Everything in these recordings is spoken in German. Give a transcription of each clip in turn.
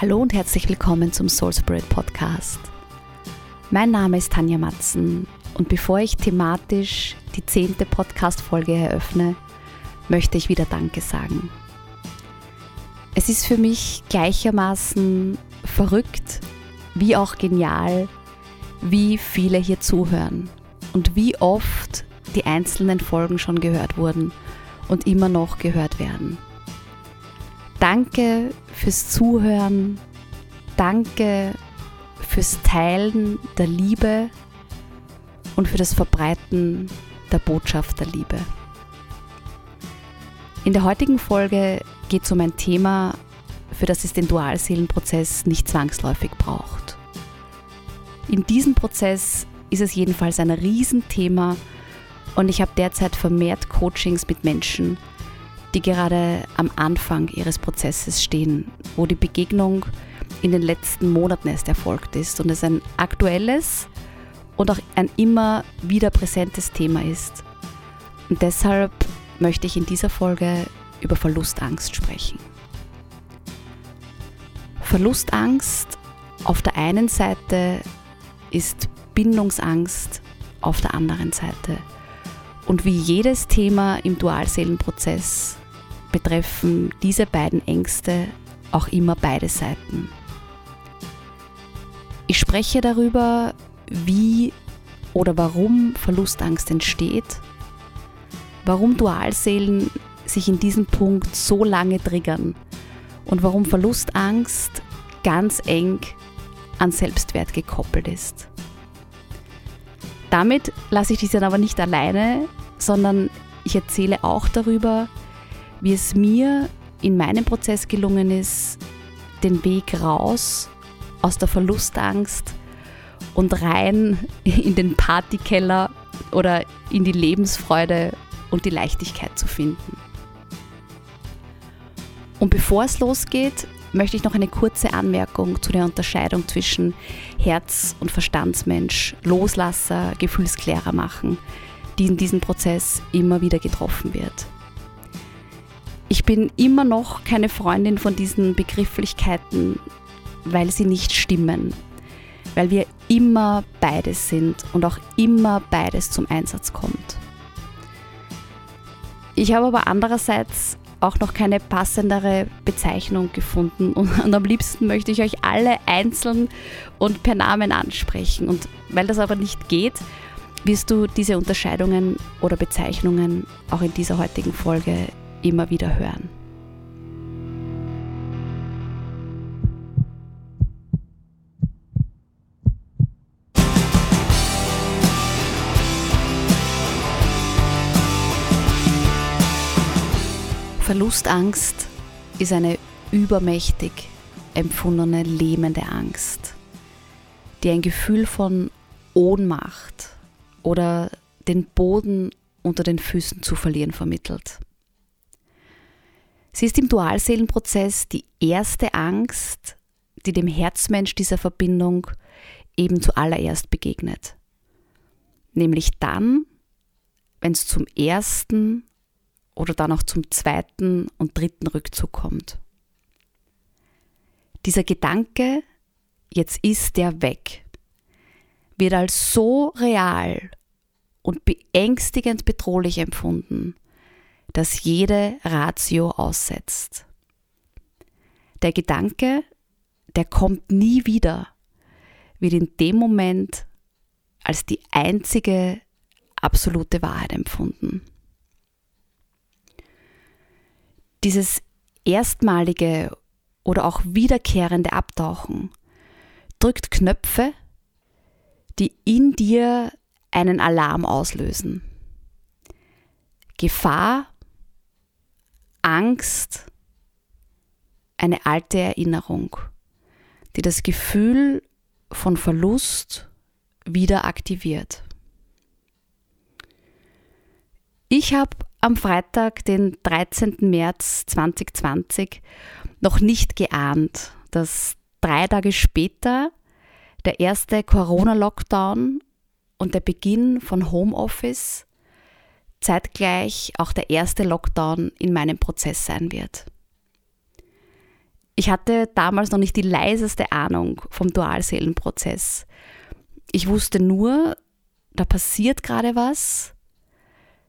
Hallo und herzlich willkommen zum Soul Spirit Podcast. Mein Name ist Tanja Matzen und bevor ich thematisch die zehnte Podcast-Folge eröffne, möchte ich wieder Danke sagen. Es ist für mich gleichermaßen verrückt wie auch genial, wie viele hier zuhören und wie oft die einzelnen Folgen schon gehört wurden und immer noch gehört werden. Danke fürs Zuhören. Danke fürs Teilen der Liebe und für das Verbreiten der Botschaft der Liebe. In der heutigen Folge geht es um ein Thema, für das es den Dualseelenprozess nicht zwangsläufig braucht. In diesem Prozess ist es jedenfalls ein Riesenthema und ich habe derzeit vermehrt Coachings mit Menschen, die gerade am Anfang ihres Prozesses stehen, wo die Begegnung in den letzten Monaten erst erfolgt ist und es ein aktuelles und auch ein immer wieder präsentes Thema ist. Und deshalb möchte ich in dieser Folge über Verlustangst sprechen. Verlustangst auf der einen Seite ist Bindungsangst auf der anderen Seite. Und wie jedes Thema im Dualseelenprozess betreffen diese beiden Ängste auch immer beide Seiten. Ich spreche darüber, wie oder warum Verlustangst entsteht, warum Dualseelen sich in diesem Punkt so lange triggern und warum Verlustangst ganz eng an Selbstwert gekoppelt ist. Damit lasse ich dich dann aber nicht alleine, sondern ich erzähle auch darüber, wie es mir in meinem Prozess gelungen ist, den Weg raus aus der Verlustangst und rein in den Partykeller oder in die Lebensfreude und die Leichtigkeit zu finden. Und bevor es losgeht, möchte ich noch eine kurze Anmerkung zu der Unterscheidung zwischen Herz- und Verstandsmensch, Loslasser, Gefühlsklärer machen, die in diesem Prozess immer wieder getroffen wird. Bin immer noch keine Freundin von diesen Begrifflichkeiten, weil sie nicht stimmen, weil wir immer beides sind und auch immer beides zum Einsatz kommt. Ich habe aber andererseits auch noch keine passendere Bezeichnung gefunden und, und, am liebsten möchte ich euch alle einzeln und per Namen ansprechen. Und weil das aber nicht geht, wirst du diese Unterscheidungen oder Bezeichnungen auch in dieser heutigen Folge immer wieder hören. Verlustangst ist eine übermächtig empfundene lähmende Angst, die ein Gefühl von Ohnmacht oder den Boden unter den Füßen zu verlieren vermittelt. Sie ist im Dualseelenprozess die erste Angst, die dem Herzmensch dieser Verbindung eben zuallererst begegnet. Nämlich dann, wenn es zum ersten oder dann auch zum zweiten und dritten Rückzug kommt. Dieser Gedanke, jetzt ist der weg, wird als so real und beängstigend bedrohlich empfunden, das jede Ratio aussetzt. Der Gedanke, der kommt nie wieder, wird in dem Moment als die einzige absolute Wahrheit empfunden. Dieses erstmalige oder auch wiederkehrende Abtauchen drückt Knöpfe, die in dir einen Alarm auslösen. Gefahr Angst eine alte Erinnerung, die das Gefühl von Verlust wieder aktiviert. Ich habe am Freitag, den 13. März 2020, noch nicht geahnt, dass drei Tage später der erste Corona-Lockdown und der Beginn von Homeoffice zeitgleich auch der erste Lockdown in meinem Prozess sein wird. Ich hatte damals noch nicht die leiseste Ahnung vom Dualseelenprozess. Ich wusste nur, da passiert gerade was,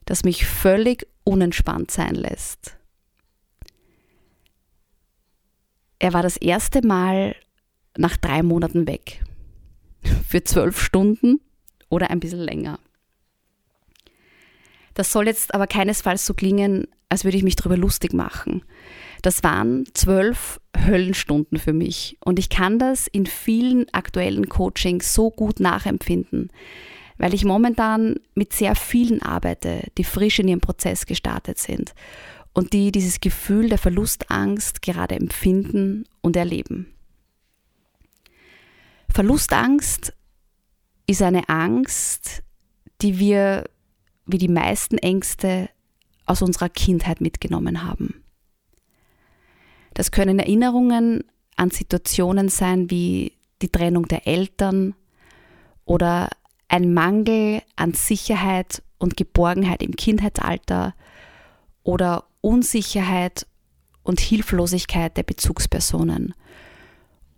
das mich völlig unentspannt sein lässt. Er war das erste Mal nach drei Monaten weg. Für zwölf Stunden oder ein bisschen länger. Das soll jetzt aber keinesfalls so klingen, als würde ich mich darüber lustig machen. Das waren zwölf Höllenstunden für mich und ich kann das in vielen aktuellen Coachings so gut nachempfinden, weil ich momentan mit sehr vielen arbeite, die frisch in ihrem Prozess gestartet sind und die dieses Gefühl der Verlustangst gerade empfinden und erleben. Verlustangst ist eine Angst, die wir, wie die meisten Ängste, aus unserer Kindheit mitgenommen haben. Das können Erinnerungen an Situationen sein wie die Trennung der Eltern oder ein Mangel an Sicherheit und Geborgenheit im Kindheitsalter oder Unsicherheit und Hilflosigkeit der Bezugspersonen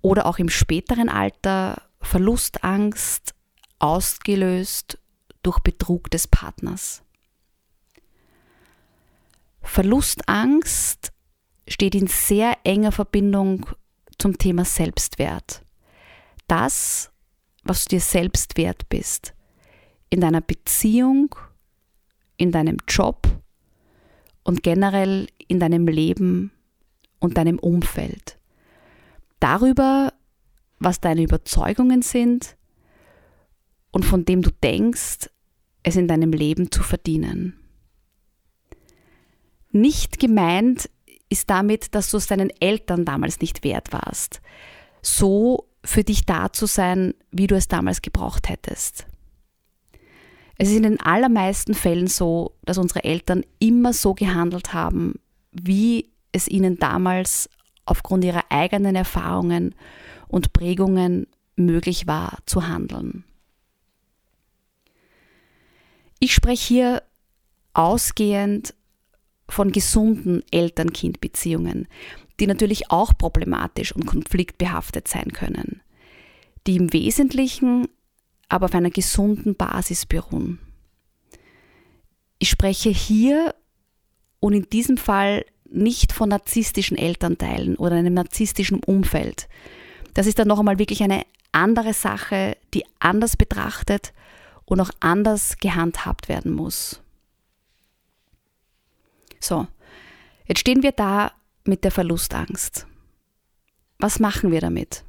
oder auch im späteren Alter Verlustangst ausgelöst durch Betrug des Partners. Verlustangst steht in sehr enger Verbindung zum Thema Selbstwert. Das, was du dir selbst wert bist, in deiner Beziehung, in deinem Job und generell in deinem Leben und deinem Umfeld. Darüber, was deine Überzeugungen sind und von dem du denkst, es in deinem Leben zu verdienen. Nicht gemeint ist damit, dass du es deinen Eltern damals nicht wert warst, so für dich da zu sein, wie du es damals gebraucht hättest. Es ist in den allermeisten Fällen so, dass unsere Eltern immer so gehandelt haben, wie es ihnen damals aufgrund ihrer eigenen Erfahrungen und Prägungen möglich war zu handeln. Ich spreche hier ausgehend von gesunden Eltern-Kind-Beziehungen, die natürlich auch problematisch und konfliktbehaftet sein können, die im Wesentlichen aber auf einer gesunden Basis beruhen. Ich spreche hier und in diesem Fall nicht von narzisstischen Elternteilen oder einem narzisstischen Umfeld. Das ist dann noch einmal wirklich eine andere Sache, die anders betrachtet und auch anders gehandhabt werden muss. So, jetzt stehen wir da mit der Verlustangst. Was machen wir damit?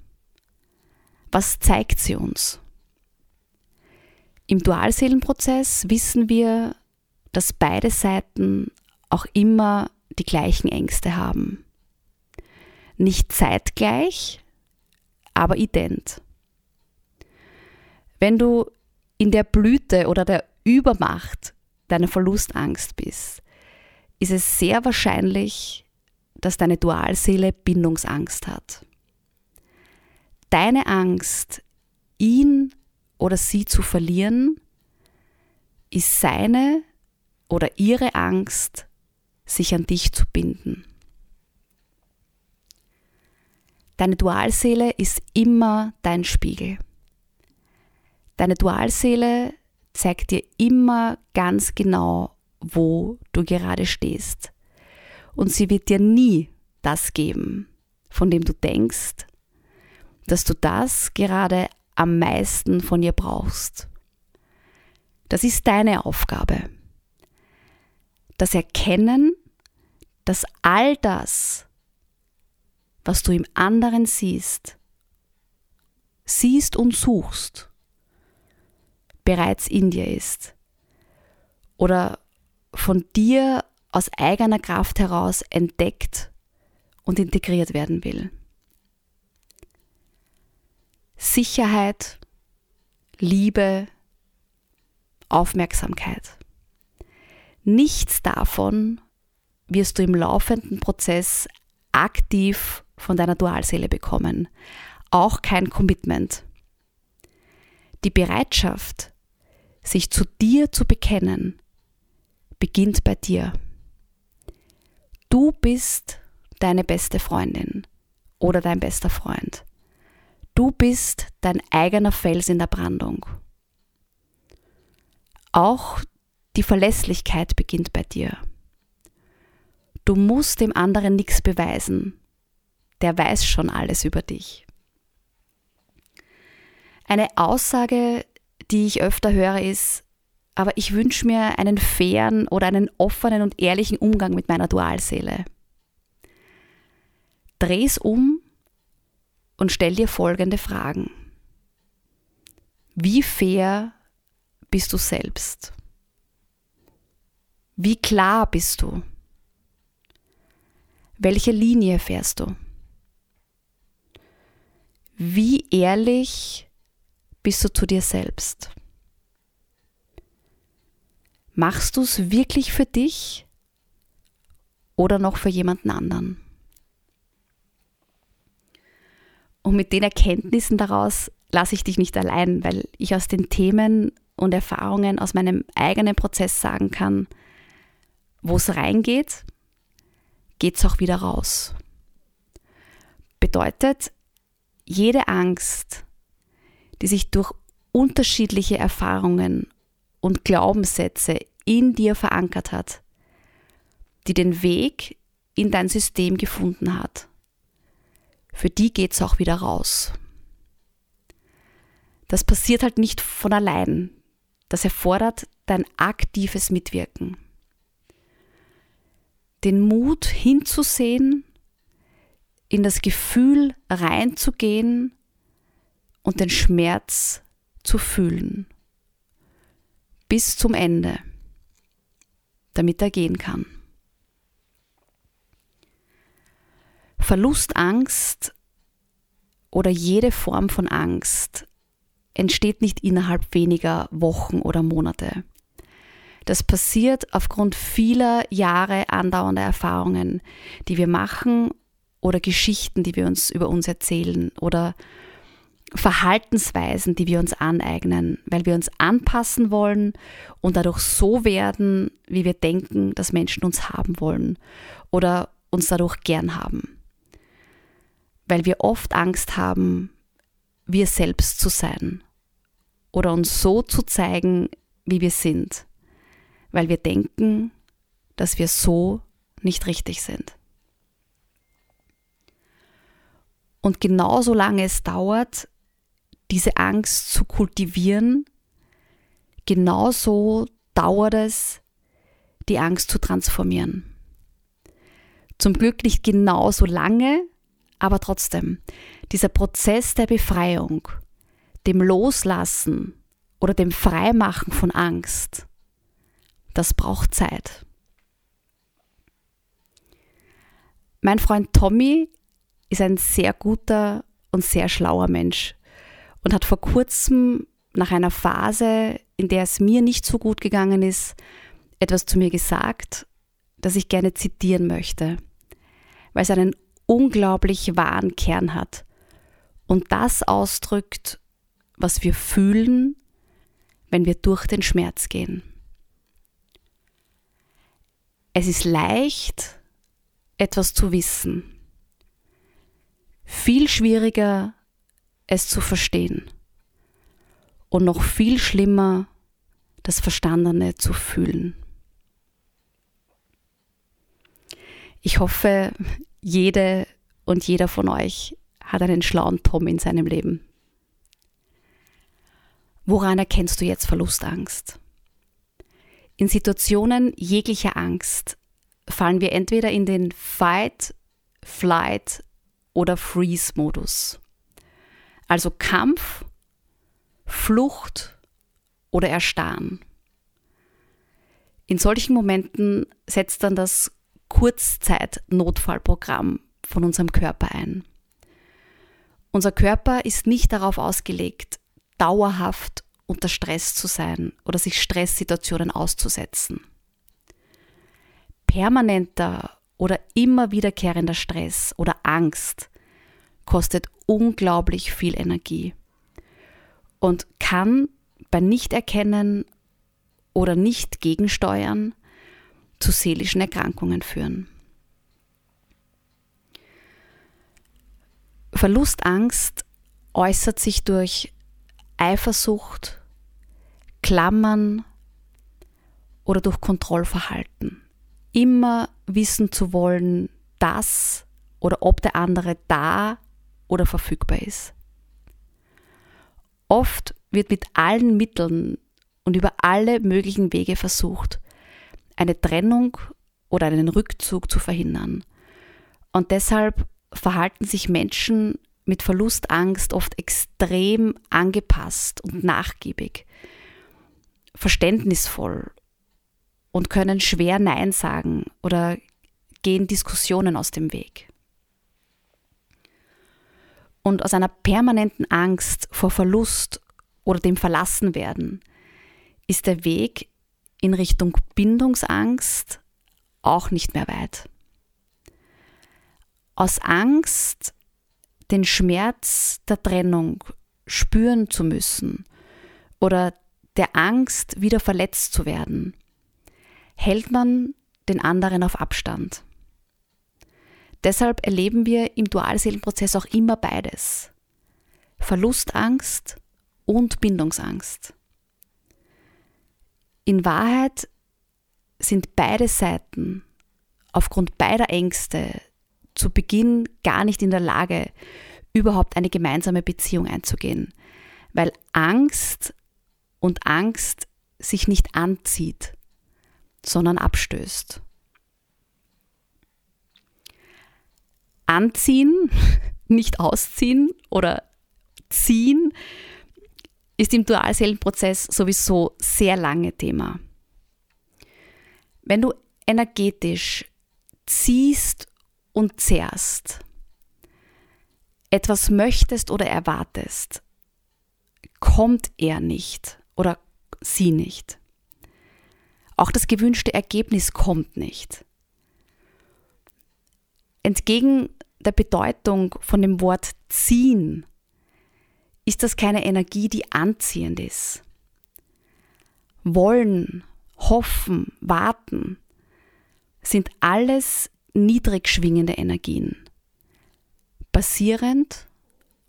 Was zeigt sie uns? Im Dualseelenprozess wissen wir, dass beide Seiten auch immer die gleichen Ängste haben. Nicht zeitgleich, aber ident. Wenn du in der Blüte oder der Übermacht deiner Verlustangst bist, ist es sehr wahrscheinlich, dass deine Dualseele Bindungsangst hat. Deine Angst, ihn oder sie zu verlieren, ist seine oder ihre Angst, sich an dich zu binden. Deine Dualseele ist immer dein Spiegel. Deine Dualseele zeigt dir immer ganz genau, wo du gerade stehst. Und sie wird dir nie das geben, von dem du denkst, dass du das gerade am meisten von ihr brauchst. Das ist deine Aufgabe das Erkennen, dass all das, was du im anderen siehst, siehst und suchst, bereits in dir ist oder von dir aus eigener Kraft heraus entdeckt und integriert werden will. Sicherheit, Liebe, Aufmerksamkeit. Nichts davon wirst du im laufenden Prozess aktiv von deiner Dualseele bekommen. Auch kein Commitment. Die Bereitschaft, sich zu dir zu bekennen, beginnt bei dir. Du bist deine beste Freundin oder dein bester Freund. Du bist dein eigener Fels in der Brandung. Auch die Verlässlichkeit beginnt bei dir. Du musst dem anderen nichts beweisen. Der weiß schon alles über dich. Eine Aussage, die ich öfter höre, ist, aber ich wünsche mir einen fairen oder einen offenen und ehrlichen Umgang mit meiner Dualseele. Dreh's um und stell dir folgende Fragen. Wie fair bist du selbst? Wie klar bist du? Welche Linie fährst du? Wie ehrlich bist du zu dir selbst? Machst du es wirklich für dich oder noch für jemanden anderen? Und mit den Erkenntnissen daraus lasse ich dich nicht allein, weil ich aus den Themen und Erfahrungen aus meinem eigenen Prozess sagen kann, wo es reingeht, geht es auch wieder raus. Bedeutet, jede Angst, die sich durch unterschiedliche Erfahrungen und Glaubenssätze in dir verankert hat, die den Weg in dein System gefunden hat. Für die geht es auch wieder raus. Das passiert halt nicht von allein. Das erfordert dein aktives Mitwirken. Den Mut hinzusehen, in das Gefühl reinzugehen und den Schmerz zu fühlen bis zum Ende, damit er gehen kann. Verlustangst oder jede Form von Angst entsteht nicht innerhalb weniger Wochen oder Monate. Das passiert aufgrund vieler Jahre andauernder Erfahrungen, die wir machen oder Geschichten, die wir uns über uns erzählen oder Verhaltensweisen, die wir uns aneignen, weil wir uns anpassen wollen und dadurch so werden, wie wir denken, dass Menschen uns haben wollen oder uns dadurch gern haben. Weil wir oft Angst haben, wir selbst zu sein oder uns so zu zeigen, wie wir sind, weil wir denken, dass wir so nicht richtig sind. Und genauso lange es dauert, diese Angst zu kultivieren, genauso dauert es, die Angst zu transformieren. Zum Glück nicht genauso lange, aber trotzdem, dieser Prozess der Befreiung, dem Loslassen oder dem Freimachen von Angst, das braucht Zeit. Mein Freund Tommy ist ein sehr guter und sehr schlauer Mensch und hat vor kurzem nach einer Phase, in der es mir nicht so gut gegangen ist, etwas zu mir gesagt, das ich gerne zitieren möchte, weil es einen unglaublich wahren Kern hat und das ausdrückt, was wir fühlen, wenn wir durch den Schmerz gehen. Es ist leicht, etwas zu wissen. Viel schwieriger, es zu verstehen. Und noch viel schlimmer, das Verstandene zu fühlen. Ich hoffe, jede und jeder von euch hat einen schlauen Tom in seinem Leben. Woran erkennst du jetzt Verlustangst? In Situationen jeglicher Angst fallen wir entweder in den Fight, Flight oder Freeze-Modus. Also Kampf, Flucht oder Erstarren. In solchen Momenten setzt dann das Kurzzeit-Notfallprogramm von unserem Körper ein. Unser Körper ist nicht darauf ausgelegt, dauerhaft unter Stress zu sein oder sich Stresssituationen auszusetzen. Permanenter oder immer wiederkehrender Stress oder Angst kostet unglaublich viel Energie und kann bei Nichterkennen oder nicht gegensteuern zu seelischen Erkrankungen führen. Verlustangst äußert sich durch Eifersucht, Klammern oder durch Kontrollverhalten. Immer wissen zu wollen, dass oder ob der andere da oder verfügbar ist. Oft wird mit allen Mitteln und über alle möglichen Wege versucht, eine Trennung oder einen Rückzug zu verhindern. Und deshalb verhalten sich Menschen mit Verlustangst oft extrem angepasst und nachgiebig, verständnisvoll und können schwer Nein sagen oder gehen Diskussionen aus dem Weg. Und aus einer permanenten Angst vor Verlust oder dem Verlassenwerden ist der Weg in Richtung Bindungsangst auch nicht mehr weit. Aus Angst, den Schmerz der Trennung spüren zu müssen oder der Angst, wieder verletzt zu werden, hält man den anderen auf Abstand. Deshalb erleben wir im Dualseelenprozess auch immer beides. Verlustangst und Bindungsangst. In Wahrheit sind beide Seiten aufgrund beider Ängste zu Beginn gar nicht in der Lage, überhaupt eine gemeinsame Beziehung einzugehen, weil Angst und Angst sich nicht anzieht, sondern abstößt. Anziehen, nicht ausziehen oder ziehen ist im Dualseelenprozess sowieso sehr lange Thema. Wenn du energetisch ziehst und zehrst, etwas möchtest oder erwartest, kommt er nicht oder sie nicht. Auch das gewünschte Ergebnis kommt nicht. Entgegen der Bedeutung von dem Wort ziehen ist das keine Energie, die anziehend ist. Wollen, hoffen, warten sind alles niedrig schwingende Energien, basierend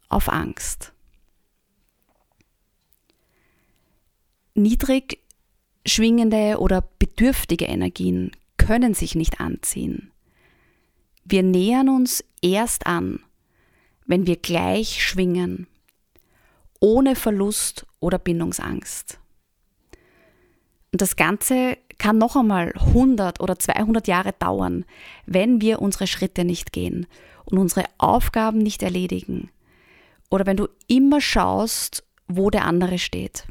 auf Angst. Niedrig schwingende oder bedürftige Energien können sich nicht anziehen. Wir nähern uns erst an, wenn wir gleich schwingen, ohne Verlust oder Bindungsangst. Und das Ganze kann noch einmal 100 oder 200 Jahre dauern, wenn wir unsere Schritte nicht gehen und unsere Aufgaben nicht erledigen. Oder wenn du immer schaust, wo der andere steht.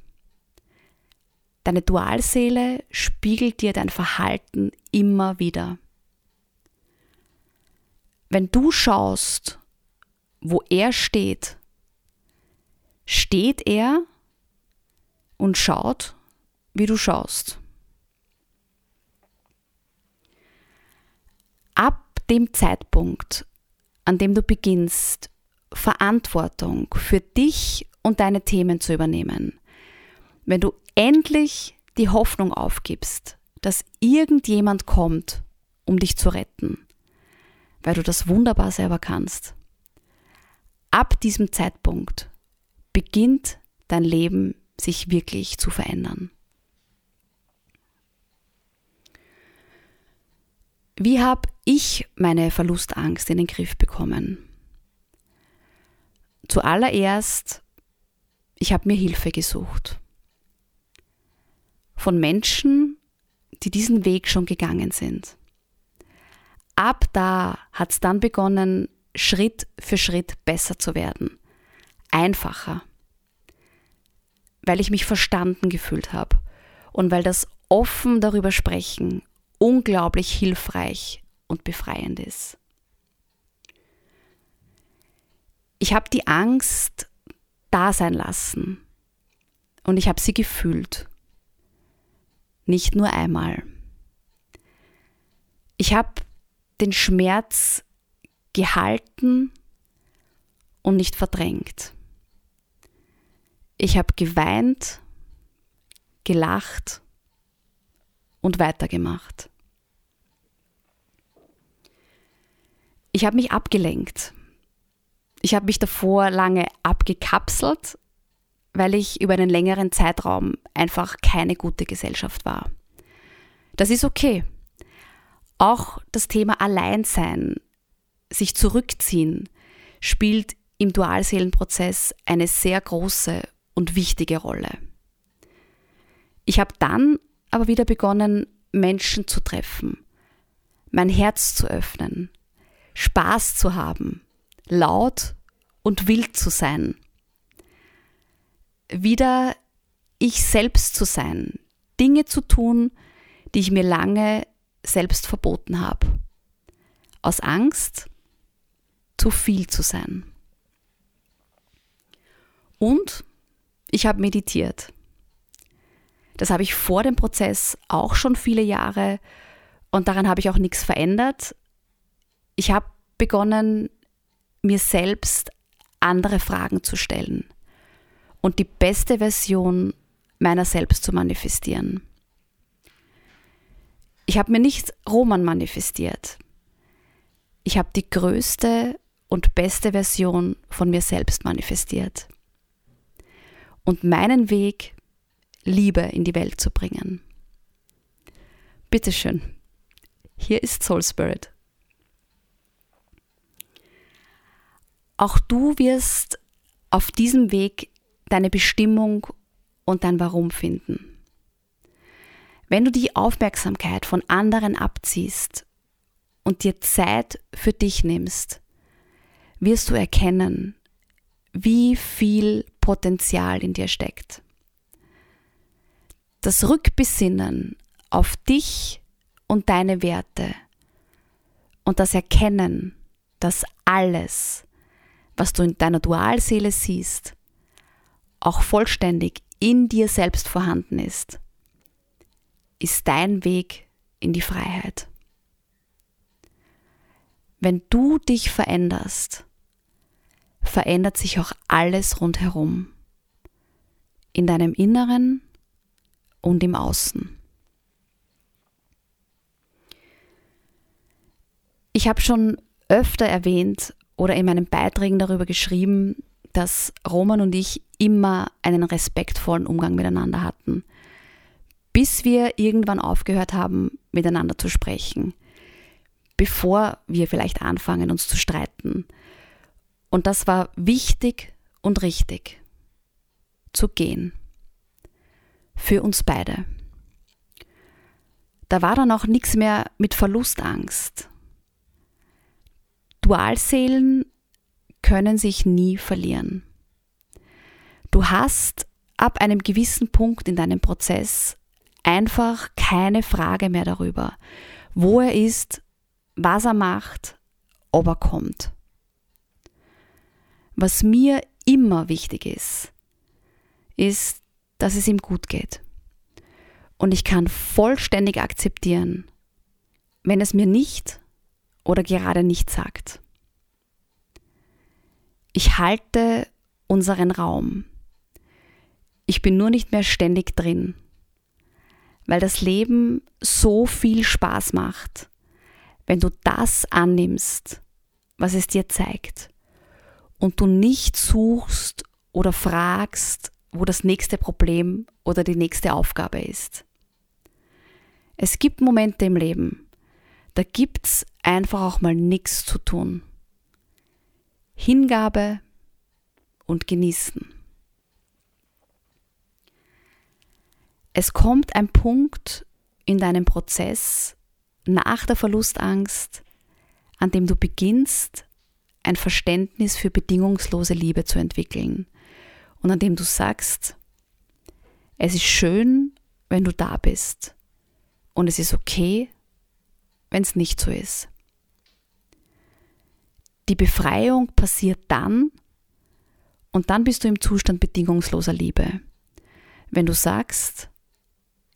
Deine Dualseele spiegelt dir dein Verhalten immer wieder. Wenn du schaust, wo er steht, steht er und schaut, wie du schaust. Ab dem Zeitpunkt, an dem du beginnst, Verantwortung für dich und deine Themen zu übernehmen, wenn du endlich die Hoffnung aufgibst, dass irgendjemand kommt, um dich zu retten, weil du das wunderbar selber kannst. Ab diesem Zeitpunkt beginnt dein Leben sich wirklich zu verändern. Wie habe ich meine Verlustangst in den Griff bekommen? Zuallererst, ich habe mir Hilfe gesucht. Von Menschen, die diesen Weg schon gegangen sind. Ab da hat es dann begonnen, Schritt für Schritt besser zu werden einfacher, weil ich mich verstanden gefühlt habe und weil das offen darüber sprechen unglaublich hilfreich und befreiend ist. Ich habe die Angst da sein lassen und ich habe sie gefühlt. Nicht nur einmal. Ich habe den Schmerz gehalten und nicht verdrängt. Ich habe geweint, gelacht und weitergemacht. Ich habe mich abgelenkt. Ich habe mich davor lange abgekapselt, weil ich über einen längeren Zeitraum einfach keine gute Gesellschaft war. Das ist okay. Auch das Thema Alleinsein, sich zurückziehen, spielt im Dualseelenprozess eine sehr große und wichtige Rolle. Ich habe dann aber wieder begonnen, Menschen zu treffen, mein Herz zu öffnen, Spaß zu haben, laut und wild zu sein, wieder ich selbst zu sein, Dinge zu tun, die ich mir lange selbst verboten habe. Aus Angst, zu viel zu sein. Und ich habe meditiert. Das habe ich vor dem Prozess auch schon viele Jahre und daran habe ich auch nichts verändert. Ich habe begonnen, mir selbst andere Fragen zu stellen und die beste Version meiner selbst zu manifestieren. Ich habe mir nicht Roman manifestiert. Ich habe die größte und beste Version von mir selbst manifestiert. Und meinen Weg, Liebe in die Welt zu bringen. Bitteschön. Hier ist Soul Spirit. Auch du wirst auf diesem Weg deine Bestimmung und dein Warum finden. Wenn du die Aufmerksamkeit von anderen abziehst und dir Zeit für dich nimmst, wirst du erkennen, wie viel Potenzial in dir steckt. Das Rückbesinnen auf dich und deine Werte und das Erkennen, dass alles, was du in deiner Dualseele siehst, auch vollständig in dir selbst vorhanden ist, ist dein Weg in die Freiheit. Wenn du dich veränderst, verändert sich auch alles rundherum, in deinem Inneren und im Außen. Ich habe schon öfter erwähnt oder in meinen Beiträgen darüber geschrieben, dass Roman und ich immer einen respektvollen Umgang miteinander hatten, bis wir irgendwann aufgehört haben, miteinander zu sprechen, bevor wir vielleicht anfangen, uns zu streiten. Und das war wichtig und richtig, zu gehen, für uns beide. Da war dann auch nichts mehr mit Verlustangst. Dualseelen können sich nie verlieren. Du hast ab einem gewissen Punkt in deinem Prozess einfach keine Frage mehr darüber, wo er ist, was er macht, ob er kommt. Was mir immer wichtig ist, ist, dass es ihm gut geht. Und ich kann vollständig akzeptieren, wenn es mir nicht oder gerade nicht sagt. Ich halte unseren Raum. Ich bin nur nicht mehr ständig drin, weil das Leben so viel Spaß macht, wenn du das annimmst, was es dir zeigt und du nicht suchst oder fragst, wo das nächste Problem oder die nächste Aufgabe ist. Es gibt Momente im Leben, da gibt's einfach auch mal nichts zu tun. Hingabe und Genießen. Es kommt ein Punkt in deinem Prozess nach der Verlustangst, an dem du beginnst, ein Verständnis für bedingungslose Liebe zu entwickeln und an dem du sagst, es ist schön, wenn du da bist und es ist okay, wenn es nicht so ist. Die Befreiung passiert dann und dann bist du im Zustand bedingungsloser Liebe. Wenn du sagst,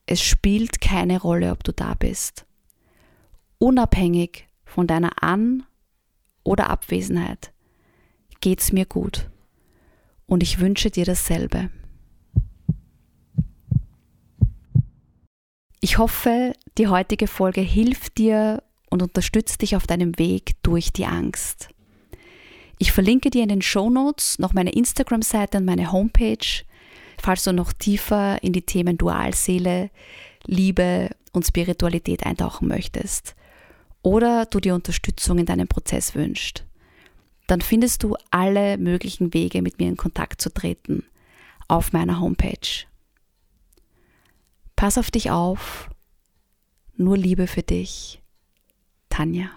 es spielt keine Rolle, ob du da bist. Unabhängig von deiner An- oder Abwesenheit geht's mir gut. Und ich wünsche dir dasselbe. Ich hoffe, die heutige Folge hilft dir und unterstützt dich auf deinem Weg durch die Angst. Ich verlinke dir in den Show Notes noch meine Instagram-Seite und meine Homepage, falls du noch tiefer in die Themen Dualseele, Liebe und Spiritualität eintauchen möchtest oder du dir Unterstützung in deinem Prozess wünschst. Dann findest du alle möglichen Wege, mit mir in Kontakt zu treten auf meiner Homepage. Pass auf dich auf. Nur Liebe für dich. Tanja.